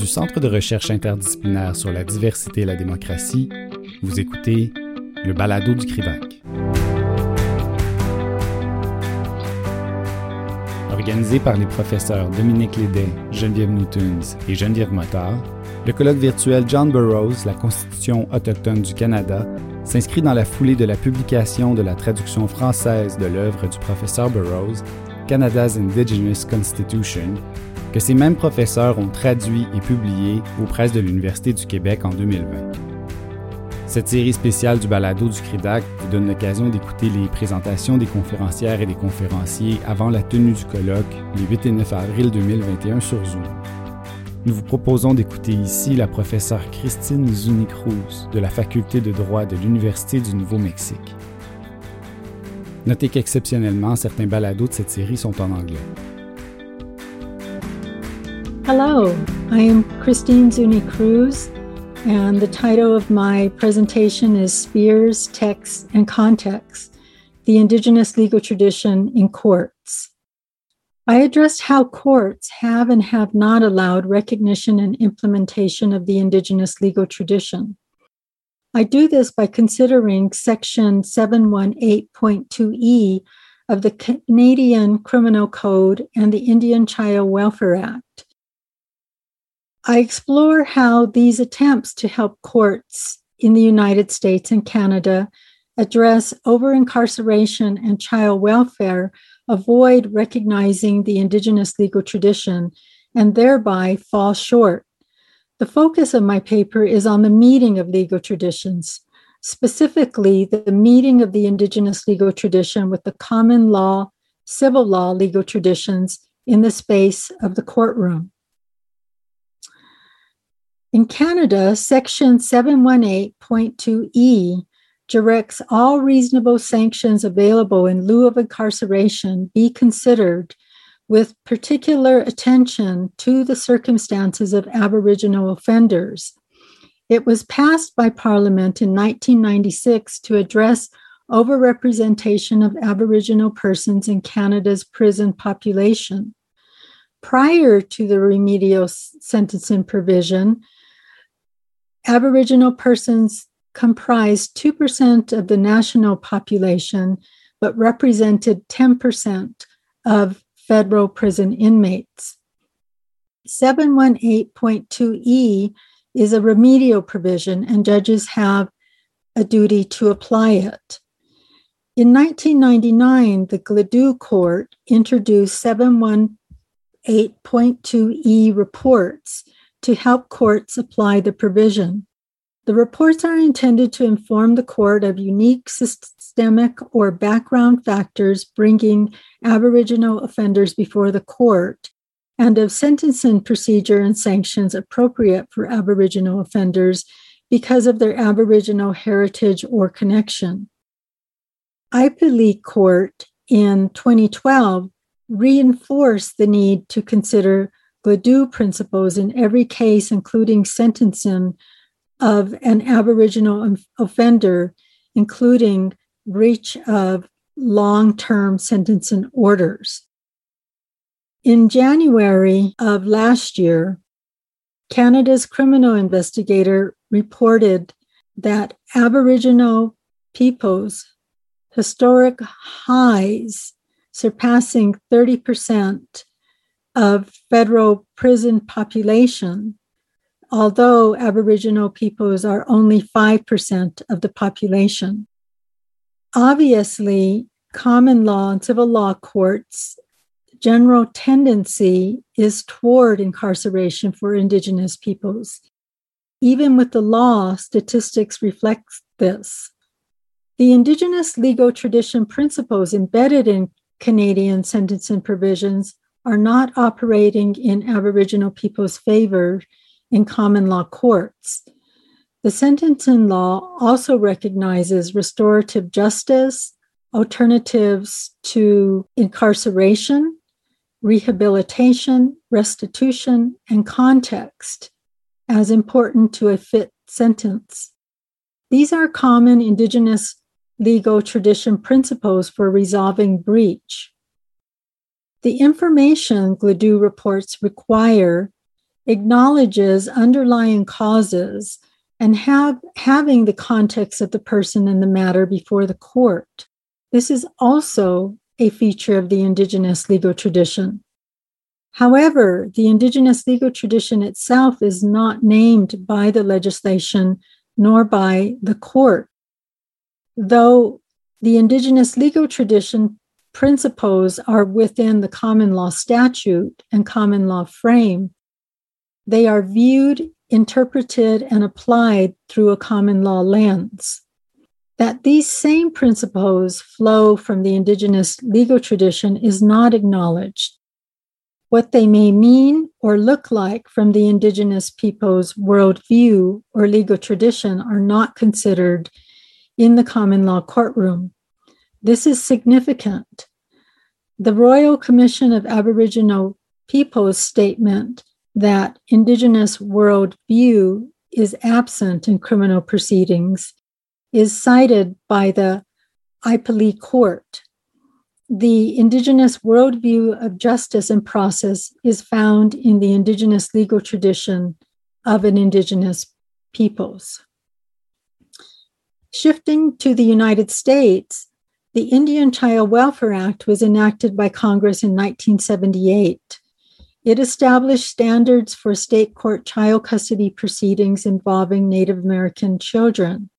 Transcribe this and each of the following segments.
Du Centre de recherche interdisciplinaire sur la diversité et la démocratie, vous écoutez le balado du CRIVAC. Organisé par les professeurs Dominique Lédet, Geneviève Newtons et Geneviève Motard, le colloque virtuel John Burroughs, la Constitution autochtone du Canada, s'inscrit dans la foulée de la publication de la traduction française de l'œuvre du professeur Burroughs, Canada's Indigenous Constitution, que ces mêmes professeurs ont traduit et publié aux presses de l'Université du Québec en 2020. Cette série spéciale du balado du CRIDAC vous donne l'occasion d'écouter les présentations des conférencières et des conférenciers avant la tenue du colloque les 8 et 9 avril 2021 sur Zoom. Nous vous proposons d'écouter ici la professeure Christine Zuni Cruz de la Faculté de droit de l'Université du Nouveau-Mexique. Notez qu'exceptionnellement, certains balados de cette série sont en anglais. Hello, I am Christine Zuni Cruz, and the title of my presentation is Spheres, Texts, and Context The Indigenous Legal Tradition in Courts. I addressed how courts have and have not allowed recognition and implementation of the Indigenous legal tradition. I do this by considering Section 718.2e of the Canadian Criminal Code and the Indian Child Welfare Act. I explore how these attempts to help courts in the United States and Canada address over incarceration and child welfare avoid recognizing the Indigenous legal tradition and thereby fall short. The focus of my paper is on the meeting of legal traditions, specifically the meeting of the Indigenous legal tradition with the common law, civil law legal traditions in the space of the courtroom. In Canada, Section 718.2e directs all reasonable sanctions available in lieu of incarceration be considered with particular attention to the circumstances of Aboriginal offenders. It was passed by Parliament in 1996 to address overrepresentation of Aboriginal persons in Canada's prison population. Prior to the remedial sentencing provision, Aboriginal persons comprised 2% of the national population, but represented 10% of federal prison inmates. 718.2e is a remedial provision, and judges have a duty to apply it. In 1999, the Gladue Court introduced 718.2e reports to help courts apply the provision. The reports are intended to inform the court of unique systemic or background factors bringing Aboriginal offenders before the court and of sentencing procedure and sanctions appropriate for Aboriginal offenders because of their Aboriginal heritage or connection. Ipeelee Court in 2012 reinforced the need to consider Gladue principles in every case, including sentencing of an Aboriginal offender, including breach of long term sentencing orders. In January of last year, Canada's correctional investigator reported that Aboriginal peoples' historic highs, surpassing 30% of federal prison population, although Aboriginal peoples are only 5% of the population. Obviously, common law and civil law courts general tendency is toward incarceration for indigenous peoples. Even with the law, statistics reflect this. The indigenous legal tradition principles embedded in Canadian sentencing provisions are not operating in Aboriginal people's favor in common law courts. The sentencing law also recognizes restorative justice, alternatives to incarceration, rehabilitation, restitution, and context as important to a fit sentence. These are common Indigenous legal tradition principles for resolving breach. The information Gladue reports require acknowledges underlying causes and have, having the context of the person and the matter before the court. This is also a feature of the Indigenous legal tradition. However, the Indigenous legal tradition itself is not named by the legislation nor by the court. Though the Indigenous legal tradition principles are within the common law statute and common law frame, they are viewed, interpreted, and applied through a common law lens. That these same principles flow from the Indigenous legal tradition is not acknowledged what they may mean or look like from the Indigenous people's worldview or legal tradition are not considered in the common law courtroom. This is significant. The Royal Commission of Aboriginal Peoples statement that Indigenous worldview is absent in criminal proceedings is cited by the Ipeelee Court the Indigenous worldview of justice and process is found in the Indigenous legal tradition of an Indigenous peoples. Shifting to the United States, the Indian Child Welfare Act was enacted by Congress in 1978. It established standards for state court child custody proceedings involving Native American children.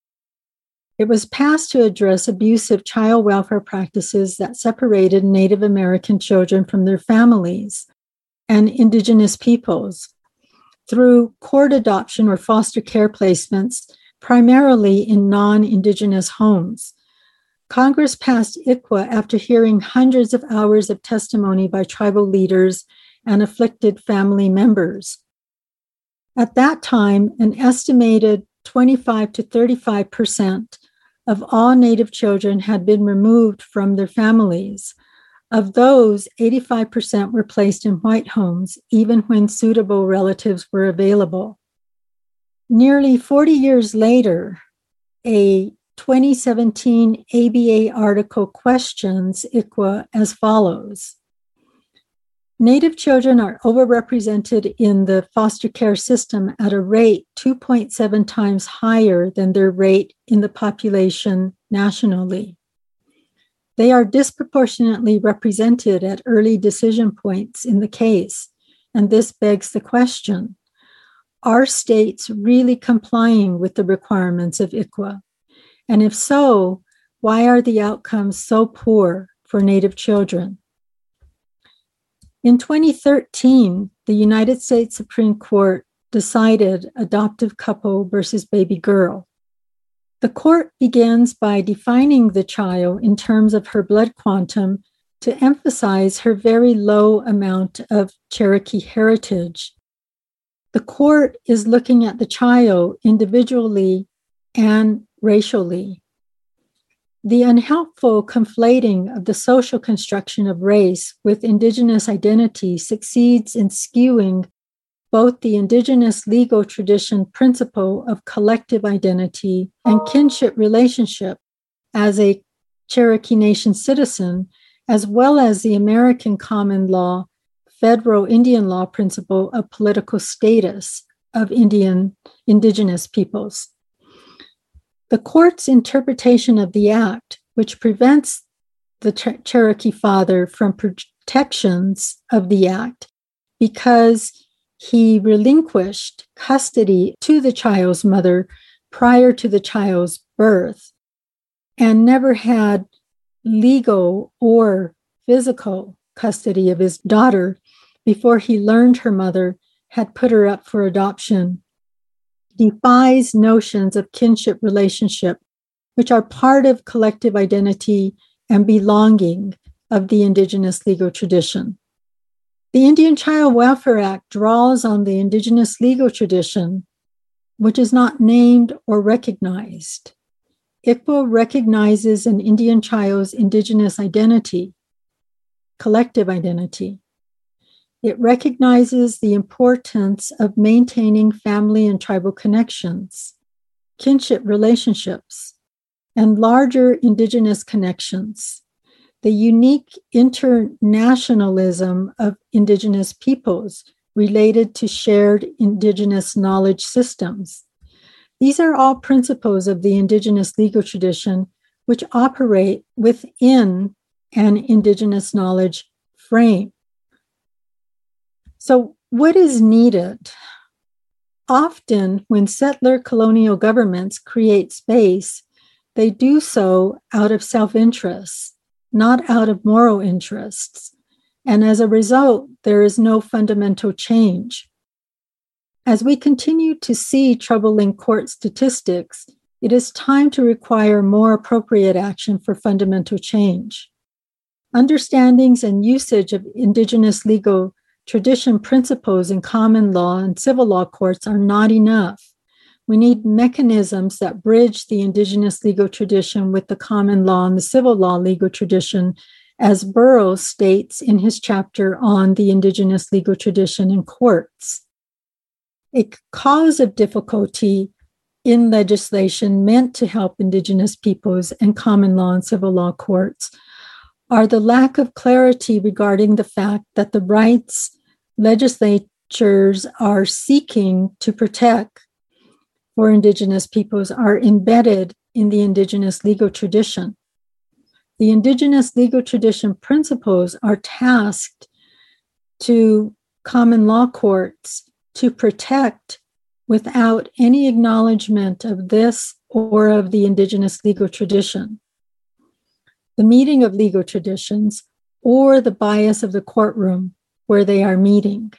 It was passed to address abusive child welfare practices that separated Native American children from their families and Indigenous peoples through court adoption or foster care placements, primarily in non Indigenous homes. Congress passed ICWA after hearing hundreds of hours of testimony by tribal leaders and afflicted family members. At that time, an estimated 25 to 35 percent of all Native children had been removed from their families. Of those, 85% were placed in white homes, even when suitable relatives were available. Nearly 40 years later, a 2017 ABA article questions ICWA as follows Native children are overrepresented in the foster care system at a rate 2.7 times higher than their rate in the population nationally. They are disproportionately represented at early decision points in the case, and this begs the question Are states really complying with the requirements of ICWA? And if so, why are the outcomes so poor for Native children? In 2013, the United States Supreme Court decided adoptive couple versus baby girl. The court begins by defining the child in terms of her blood quantum to emphasize her very low amount of Cherokee heritage. The court is looking at the child individually and racially. The unhelpful conflating of the social construction of race with Indigenous identity succeeds in skewing both the Indigenous legal tradition principle of collective identity and kinship relationship as a Cherokee Nation citizen, as well as the American common law, federal Indian law principle of political status of Indian Indigenous peoples. The court's interpretation of the act, which prevents the Ch- Cherokee father from protections of the act because he relinquished custody to the child's mother prior to the child's birth and never had legal or physical custody of his daughter before he learned her mother had put her up for adoption defies notions of kinship relationship, which are part of collective identity and belonging of the Indigenous legal tradition. The Indian Child Welfare Act draws on the Indigenous legal tradition, which is not named or recognized. ICWA recognizes an Indian child's Indigenous identity, collective identity, it recognizes the importance of maintaining family and tribal connections, kinship relationships, and larger Indigenous connections. The unique internationalism of Indigenous peoples related to shared Indigenous knowledge systems. These are all principles of the Indigenous legal tradition which operate within an Indigenous knowledge frame. So, what is needed? Often, when settler colonial governments create space, they do so out of self interest, not out of moral interests. And as a result, there is no fundamental change. As we continue to see troubling court statistics, it is time to require more appropriate action for fundamental change. Understandings and usage of Indigenous legal tradition principles in common law and civil law courts are not enough. We need mechanisms that bridge the Indigenous legal tradition with the common law and the civil law legal tradition, as Borrows states in his chapter on the Indigenous legal tradition in courts. A cause of difficulty in legislation meant to help Indigenous peoples and common law and civil law courts are the lack of clarity regarding the fact that the rights legislatures are seeking to protect for Indigenous peoples are embedded in the Indigenous legal tradition. The Indigenous legal tradition principles are tasked to common law courts to protect without any acknowledgement of this or of the Indigenous legal tradition. The meeting of legal traditions or the bias of the courtroom where they are meeting.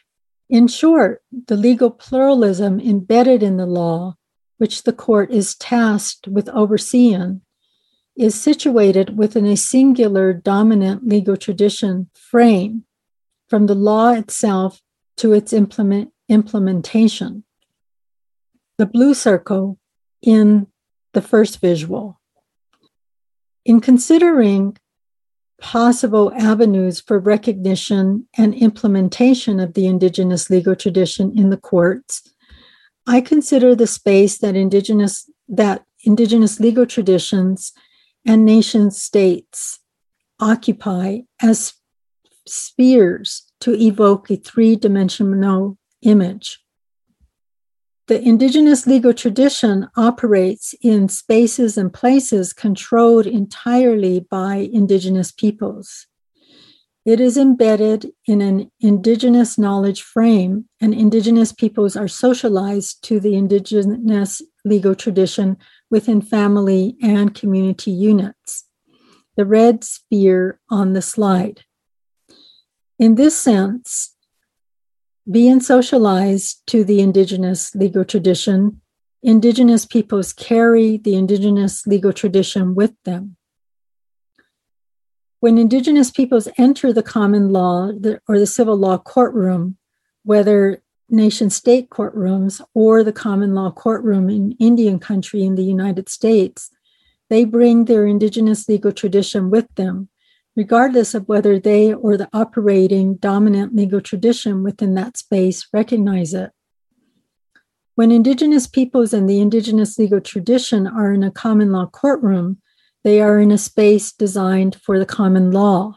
In short, the legal pluralism embedded in the law which the court is tasked with overseeing, is situated within a singular dominant legal tradition frame from the law itself to its implement, implementation. The blue circle in the first visual. In considering possible avenues for recognition and implementation of the Indigenous legal tradition in the courts, I consider the space that indigenous that indigenous legal traditions and nation states occupy as spheres to evoke a three-dimensional image. The indigenous legal tradition operates in spaces and places controlled entirely by indigenous peoples. It is embedded in an indigenous knowledge frame, and indigenous peoples are socialized to the indigenous legal tradition within family and community units. The red sphere on the slide. In this sense, being socialized to the indigenous legal tradition, indigenous peoples carry the indigenous legal tradition with them. When Indigenous peoples enter the common law or the civil law courtroom, whether nation state courtrooms or the common law courtroom in Indian country in the United States, they bring their Indigenous legal tradition with them, regardless of whether they or the operating dominant legal tradition within that space recognize it. When Indigenous peoples and the Indigenous legal tradition are in a common law courtroom, they are in a space designed for the common law.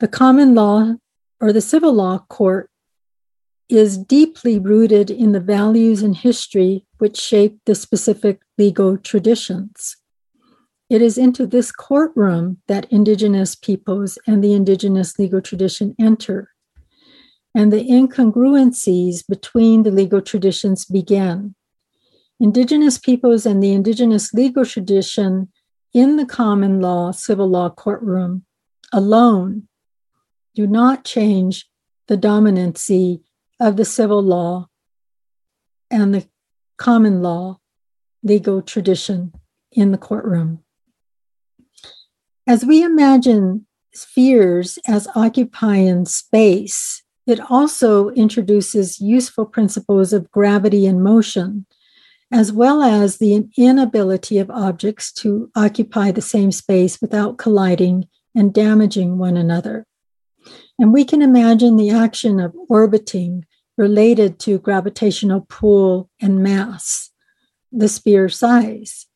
The common law or the civil law court is deeply rooted in the values and history which shape the specific legal traditions. It is into this courtroom that Indigenous peoples and the Indigenous legal tradition enter, and the incongruencies between the legal traditions begin. Indigenous peoples and the Indigenous legal tradition in the common law civil law courtroom alone do not change the dominancy of the civil law and the common law legal tradition in the courtroom. As we imagine spheres as occupying space, it also introduces useful principles of gravity and motion as well as the inability of objects to occupy the same space without colliding and damaging one another. And we can imagine the action of orbiting related to gravitational pull and mass, the sphere size.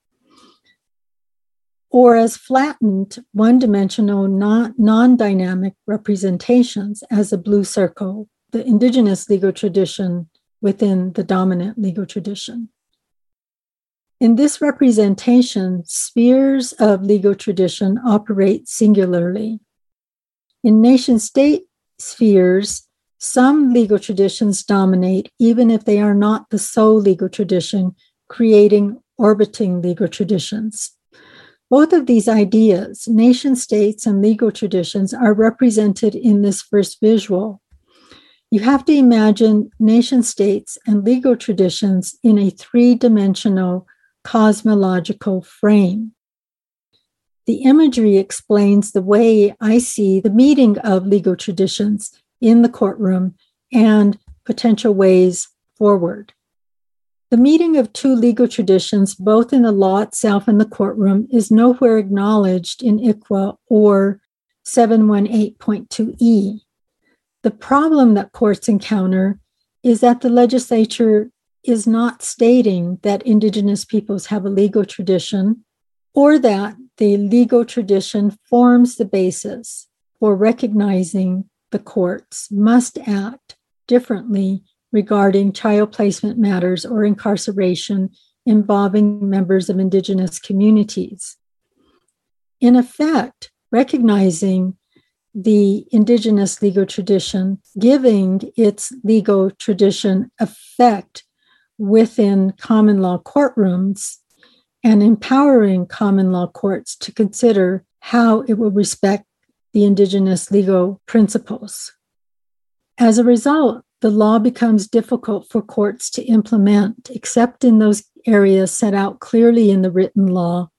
Or as flattened, one dimensional, non dynamic representations, as a blue circle the indigenous legal tradition within the dominant legal tradition. In this representation, spheres of legal tradition operate singularly. In nation state spheres, some legal traditions dominate, even if they are not the sole legal tradition, creating orbiting legal traditions. Both of these ideas, nation states and legal traditions, are represented in this first visual. You have to imagine nation states and legal traditions in a three dimensional cosmological frame. The imagery explains the way I see the meeting of legal traditions in the courtroom and potential ways forward. The meeting of two legal traditions, both in the law itself and the courtroom, is nowhere acknowledged in ICWA or 718.2e. The problem that courts encounter is that the legislature is not stating that Indigenous peoples have a legal tradition or that the legal tradition forms the basis for recognizing the courts must act differently regarding child placement matters or incarceration involving members of Indigenous communities. In effect, recognizing the Indigenous legal tradition, giving its legal tradition effect within common law courtrooms, and empowering common law courts to consider how it will respect the Indigenous legal principles. As a result, the law becomes difficult for courts to implement, except in those areas set out clearly in the written law.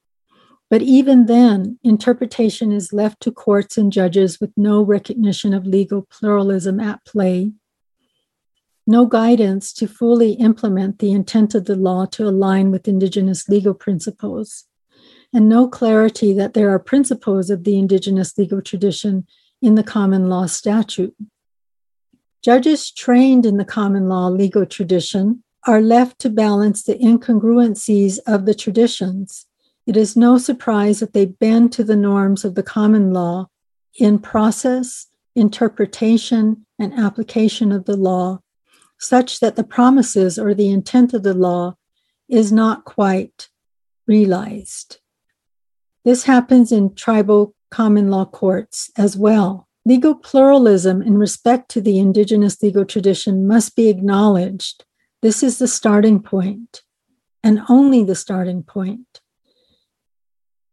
But even then, interpretation is left to courts and judges with no recognition of legal pluralism at play, no guidance to fully implement the intent of the law to align with Indigenous legal principles, and no clarity that there are principles of the Indigenous legal tradition in the common law statute. Judges trained in the common law legal tradition are left to balance the incongruencies of the traditions. It is no surprise that they bend to the norms of the common law in process, interpretation, and application of the law, such that the promises or the intent of the law is not quite realized. This happens in tribal common law courts as well. Legal pluralism in respect to the Indigenous legal tradition must be acknowledged. This is the starting point, and only the starting point.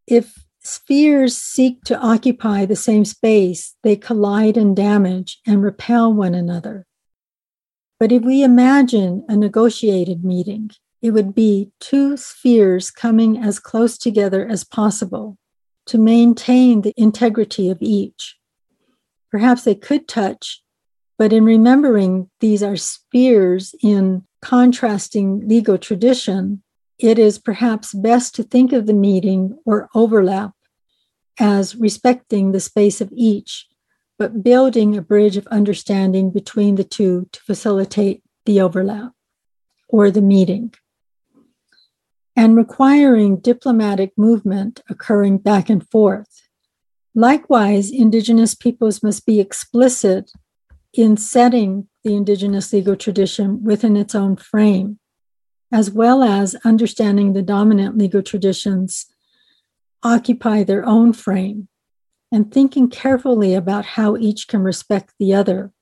If spheres seek to occupy the same space, they collide and damage and repel one another. But if we imagine a negotiated meeting, it would be two spheres coming as close together as possible to maintain the integrity of each. Perhaps they could touch, but in remembering these are spheres in contrasting legal tradition, it is perhaps best to think of the meeting or overlap as respecting the space of each, but building a bridge of understanding between the two to facilitate the overlap or the meeting, and requiring diplomatic movement occurring back and forth Likewise, Indigenous peoples must be explicit in setting the Indigenous legal tradition within its own frame, as well as understanding the dominant legal traditions occupy their own frame and thinking carefully about how each can respect the other.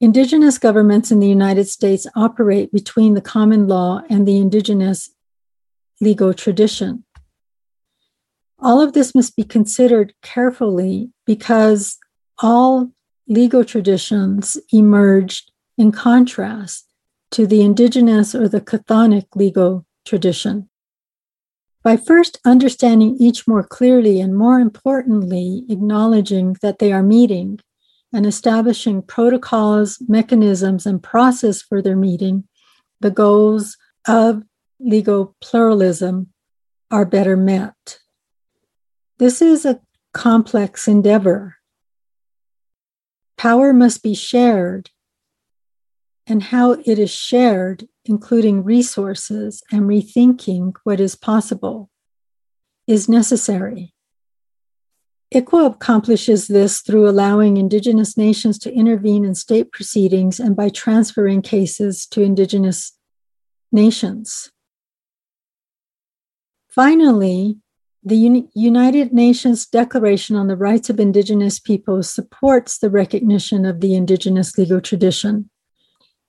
Indigenous governments in the United States operate between the common law and the Indigenous legal tradition. All of this must be considered carefully because all legal traditions emerged in contrast to the indigenous or the chthonic legal tradition. By first understanding each more clearly and more importantly, acknowledging that they are meeting and establishing protocols, mechanisms, and process for their meeting, the goals of legal pluralism are better met. This is a complex endeavor. Power must be shared, and how it is shared, including resources and rethinking what is possible, is necessary. ICWA accomplishes this through allowing Indigenous nations to intervene in state proceedings and by transferring cases to Indigenous nations. Finally, the Uni- United Nations Declaration on the Rights of Indigenous Peoples supports the recognition of the Indigenous legal tradition.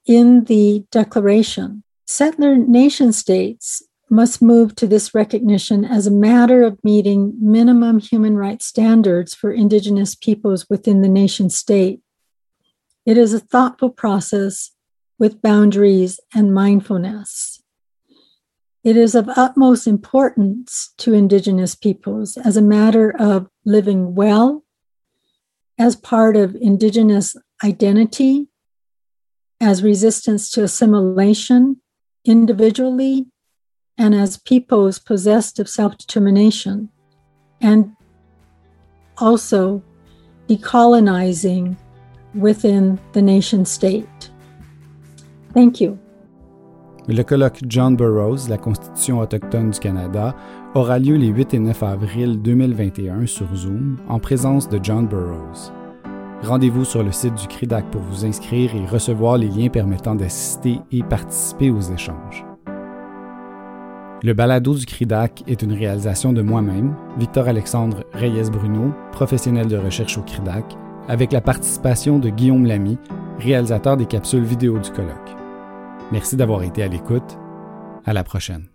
In the Declaration, settler nation states must move to this recognition as a matter of meeting minimum human rights standards for Indigenous peoples within the nation state. It is a thoughtful process with boundaries and mindfulness. It is of utmost importance to Indigenous peoples as a matter of living well, as part of Indigenous identity, as resistance to assimilation individually and as peoples possessed of self determination, and also decolonizing within the nation state. Thank you. Le colloque John Burroughs, la Constitution autochtone du Canada, aura lieu les 8 et 9 avril 2021 sur Zoom en présence de John Burroughs. Rendez-vous sur le site du CRIDAC pour vous inscrire et recevoir les liens permettant d'assister et participer aux échanges. Le balado du CRIDAC est une réalisation de moi-même, Victor-Alexandre Reyes-Bruno, professionnel de recherche au CRIDAC, avec la participation de Guillaume Lamy, réalisateur des capsules vidéo du colloque. Merci d'avoir été à l'écoute. À la prochaine.